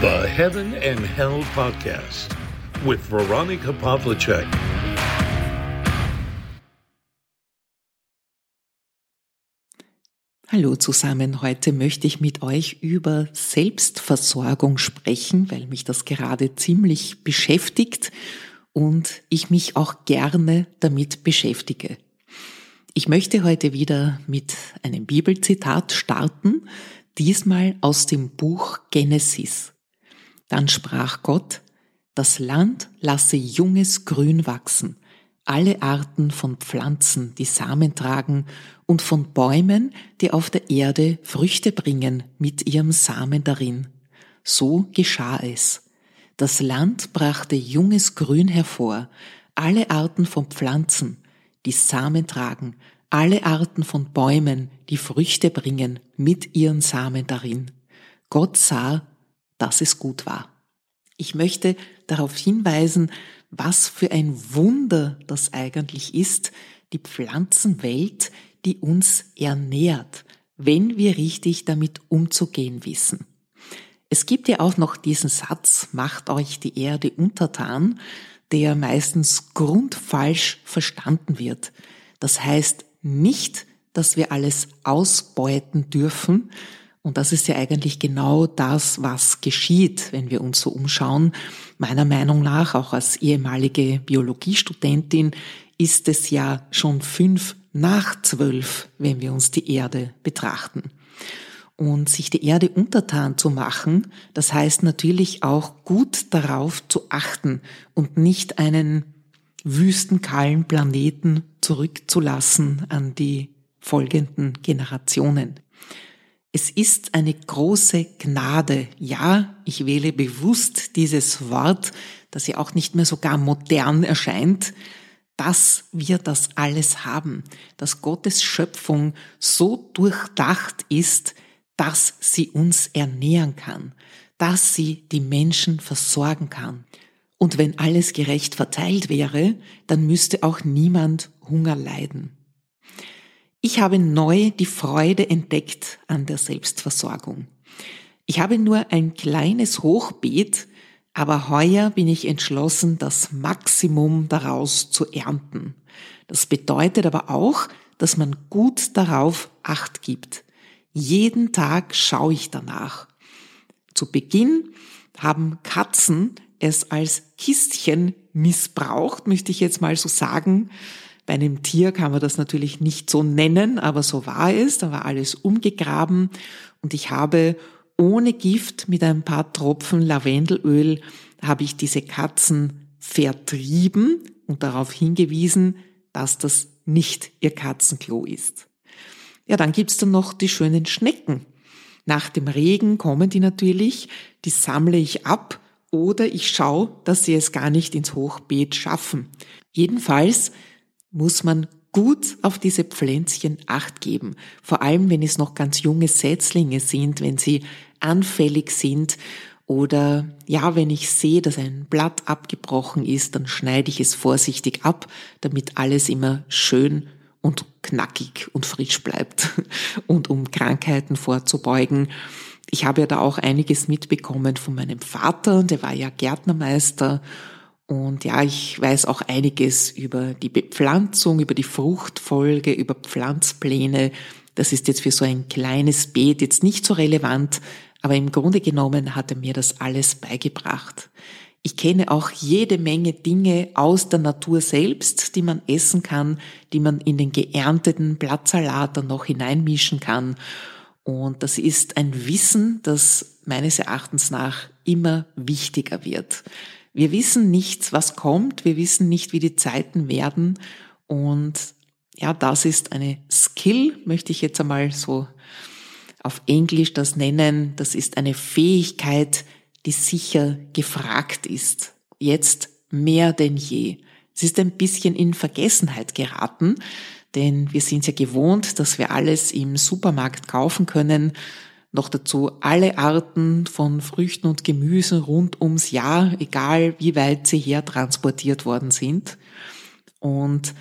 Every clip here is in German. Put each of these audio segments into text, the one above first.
The Heaven and Hell Podcast with Veronica Pavlicek. Hallo zusammen, heute möchte ich mit euch über Selbstversorgung sprechen, weil mich das gerade ziemlich beschäftigt und ich mich auch gerne damit beschäftige. Ich möchte heute wieder mit einem Bibelzitat starten, diesmal aus dem Buch Genesis. Dann sprach Gott, das Land lasse junges Grün wachsen, alle Arten von Pflanzen, die Samen tragen, und von Bäumen, die auf der Erde Früchte bringen mit ihrem Samen darin. So geschah es. Das Land brachte junges Grün hervor, alle Arten von Pflanzen, die Samen tragen, alle Arten von Bäumen, die Früchte bringen mit ihren Samen darin. Gott sah, dass es gut war. Ich möchte darauf hinweisen, was für ein Wunder das eigentlich ist, die Pflanzenwelt, die uns ernährt, wenn wir richtig damit umzugehen wissen. Es gibt ja auch noch diesen Satz, macht euch die Erde untertan, der meistens grundfalsch verstanden wird. Das heißt nicht, dass wir alles ausbeuten dürfen, und das ist ja eigentlich genau das, was geschieht, wenn wir uns so umschauen. Meiner Meinung nach, auch als ehemalige Biologiestudentin, ist es ja schon fünf nach zwölf, wenn wir uns die Erde betrachten. Und sich die Erde untertan zu machen, das heißt natürlich auch gut darauf zu achten und nicht einen wüstenkahlen Planeten zurückzulassen an die folgenden Generationen. Es ist eine große Gnade. Ja, ich wähle bewusst dieses Wort, das ja auch nicht mehr so gar modern erscheint, dass wir das alles haben, dass Gottes Schöpfung so durchdacht ist, dass sie uns ernähren kann, dass sie die Menschen versorgen kann. Und wenn alles gerecht verteilt wäre, dann müsste auch niemand Hunger leiden. Ich habe neu die Freude entdeckt an der Selbstversorgung. Ich habe nur ein kleines Hochbeet, aber heuer bin ich entschlossen, das Maximum daraus zu ernten. Das bedeutet aber auch, dass man gut darauf Acht gibt. Jeden Tag schaue ich danach. Zu Beginn haben Katzen es als Kistchen missbraucht, möchte ich jetzt mal so sagen. Bei einem Tier kann man das natürlich nicht so nennen, aber so war es. Da war alles umgegraben und ich habe ohne Gift mit ein paar Tropfen Lavendelöl habe ich diese Katzen vertrieben und darauf hingewiesen, dass das nicht ihr Katzenklo ist. Ja, dann gibt's dann noch die schönen Schnecken. Nach dem Regen kommen die natürlich, die sammle ich ab oder ich schaue, dass sie es gar nicht ins Hochbeet schaffen. Jedenfalls muss man gut auf diese Pflänzchen acht geben. Vor allem, wenn es noch ganz junge Setzlinge sind, wenn sie anfällig sind oder ja, wenn ich sehe, dass ein Blatt abgebrochen ist, dann schneide ich es vorsichtig ab, damit alles immer schön und knackig und frisch bleibt und um Krankheiten vorzubeugen. Ich habe ja da auch einiges mitbekommen von meinem Vater, der war ja Gärtnermeister und ja, ich weiß auch einiges über die Bepflanzung, über die Fruchtfolge, über Pflanzpläne. Das ist jetzt für so ein kleines Beet jetzt nicht so relevant, aber im Grunde genommen hat er mir das alles beigebracht. Ich kenne auch jede Menge Dinge aus der Natur selbst, die man essen kann, die man in den geernteten Blattsalat dann noch hineinmischen kann. Und das ist ein Wissen, das meines Erachtens nach immer wichtiger wird. Wir wissen nichts, was kommt. Wir wissen nicht, wie die Zeiten werden. Und ja, das ist eine Skill, möchte ich jetzt einmal so auf Englisch das nennen. Das ist eine Fähigkeit, die sicher gefragt ist. Jetzt mehr denn je. Es ist ein bisschen in Vergessenheit geraten, denn wir sind ja gewohnt, dass wir alles im Supermarkt kaufen können noch dazu alle Arten von Früchten und Gemüsen rund ums Jahr, egal wie weit sie hertransportiert worden sind. Und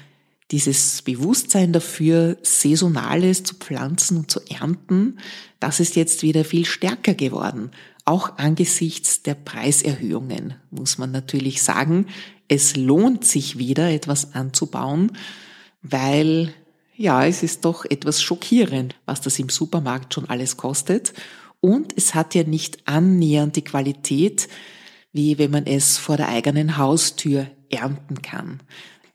Dieses Bewusstsein dafür, Saisonales zu pflanzen und zu ernten, das ist jetzt wieder viel stärker geworden. Auch angesichts der Preiserhöhungen muss man natürlich sagen, es lohnt sich wieder etwas anzubauen, weil ja, es ist doch etwas schockierend, was das im Supermarkt schon alles kostet. Und es hat ja nicht annähernd die Qualität, wie wenn man es vor der eigenen Haustür ernten kann.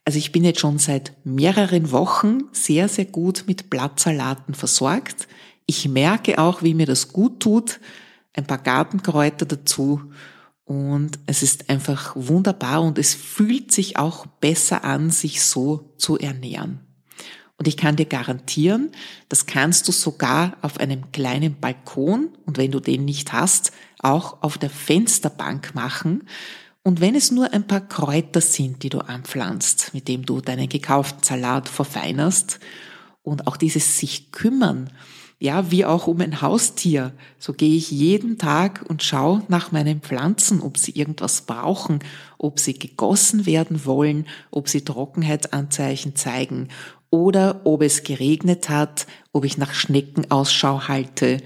Also ich bin jetzt schon seit mehreren Wochen sehr, sehr gut mit Blattsalaten versorgt. Ich merke auch, wie mir das gut tut. Ein paar Gartenkräuter dazu. Und es ist einfach wunderbar und es fühlt sich auch besser an, sich so zu ernähren. Und ich kann dir garantieren, das kannst du sogar auf einem kleinen Balkon und wenn du den nicht hast, auch auf der Fensterbank machen. Und wenn es nur ein paar Kräuter sind, die du anpflanzt, mit dem du deinen gekauften Salat verfeinerst und auch dieses sich kümmern, ja, wie auch um ein Haustier. So gehe ich jeden Tag und schaue nach meinen Pflanzen, ob sie irgendwas brauchen, ob sie gegossen werden wollen, ob sie Trockenheitsanzeichen zeigen oder ob es geregnet hat, ob ich nach Schnecken Ausschau halte.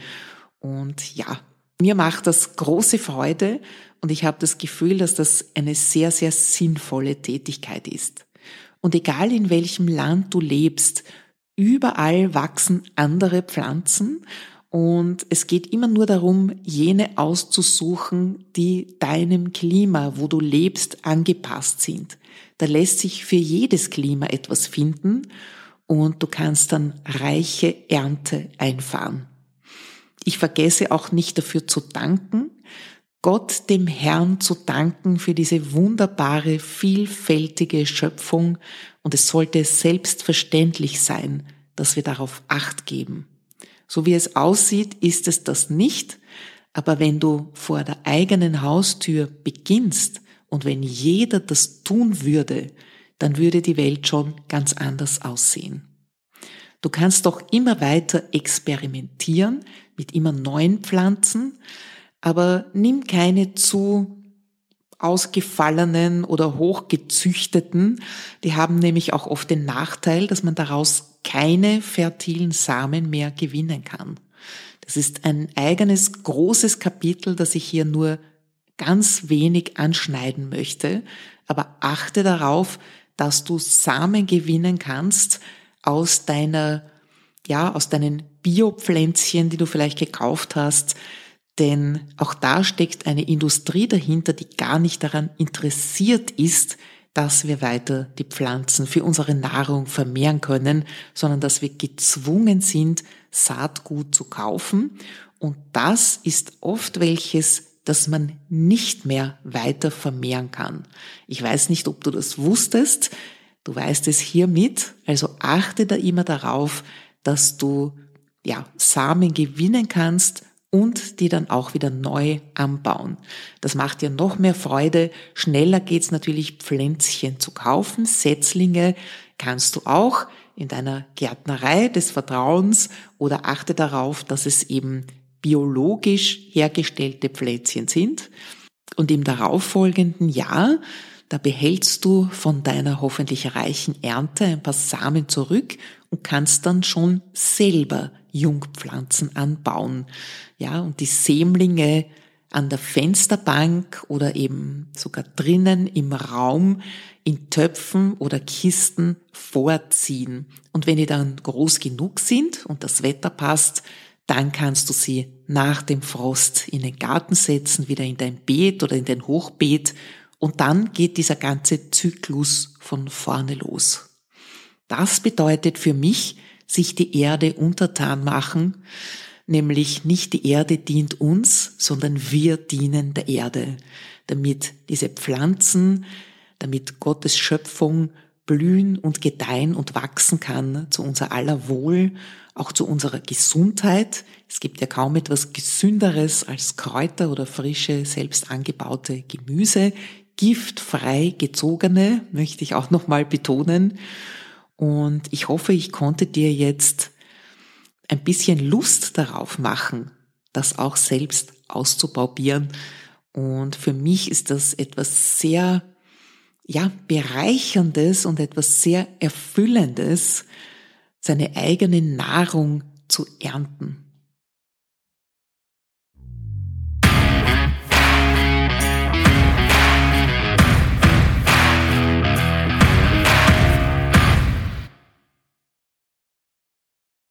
Und ja, mir macht das große Freude und ich habe das Gefühl, dass das eine sehr, sehr sinnvolle Tätigkeit ist. Und egal in welchem Land du lebst, überall wachsen andere Pflanzen und es geht immer nur darum, jene auszusuchen, die deinem Klima, wo du lebst, angepasst sind. Da lässt sich für jedes Klima etwas finden und du kannst dann reiche Ernte einfahren. Ich vergesse auch nicht dafür zu danken, Gott dem Herrn zu danken für diese wunderbare, vielfältige Schöpfung und es sollte selbstverständlich sein, dass wir darauf acht geben. So wie es aussieht, ist es das nicht, aber wenn du vor der eigenen Haustür beginnst und wenn jeder das tun würde, dann würde die Welt schon ganz anders aussehen. Du kannst doch immer weiter experimentieren mit immer neuen Pflanzen, aber nimm keine zu ausgefallenen oder hochgezüchteten. Die haben nämlich auch oft den Nachteil, dass man daraus keine fertilen Samen mehr gewinnen kann. Das ist ein eigenes großes Kapitel, das ich hier nur ganz wenig anschneiden möchte. Aber achte darauf, dass du Samen gewinnen kannst aus deiner, ja, aus deinen Biopflänzchen, die du vielleicht gekauft hast. Denn auch da steckt eine Industrie dahinter, die gar nicht daran interessiert ist, dass wir weiter die Pflanzen für unsere Nahrung vermehren können, sondern dass wir gezwungen sind, Saatgut zu kaufen. Und das ist oft welches, das man nicht mehr weiter vermehren kann. Ich weiß nicht, ob du das wusstest. Du weißt es hiermit. Also achte da immer darauf, dass du ja, Samen gewinnen kannst und die dann auch wieder neu anbauen. Das macht dir noch mehr Freude. Schneller geht's natürlich, Pflänzchen zu kaufen. Setzlinge kannst du auch in deiner Gärtnerei des Vertrauens oder achte darauf, dass es eben biologisch hergestellte Plätzchen sind. Und im darauffolgenden Jahr, da behältst du von deiner hoffentlich reichen Ernte ein paar Samen zurück und kannst dann schon selber Jungpflanzen anbauen. Ja, und die Sämlinge an der Fensterbank oder eben sogar drinnen im Raum in Töpfen oder Kisten vorziehen. Und wenn die dann groß genug sind und das Wetter passt, dann kannst du sie nach dem Frost in den Garten setzen, wieder in dein Beet oder in dein Hochbeet und dann geht dieser ganze Zyklus von vorne los. Das bedeutet für mich, sich die Erde untertan machen, nämlich nicht die Erde dient uns, sondern wir dienen der Erde, damit diese Pflanzen, damit Gottes Schöpfung blühen und gedeihen und wachsen kann zu unser aller Wohl auch zu unserer Gesundheit. Es gibt ja kaum etwas Gesünderes als Kräuter oder frische, selbst angebaute Gemüse. Giftfrei gezogene, möchte ich auch nochmal betonen. Und ich hoffe, ich konnte dir jetzt ein bisschen Lust darauf machen, das auch selbst auszuprobieren. Und für mich ist das etwas sehr ja, bereicherndes und etwas sehr erfüllendes, seine eigene Nahrung zu ernten.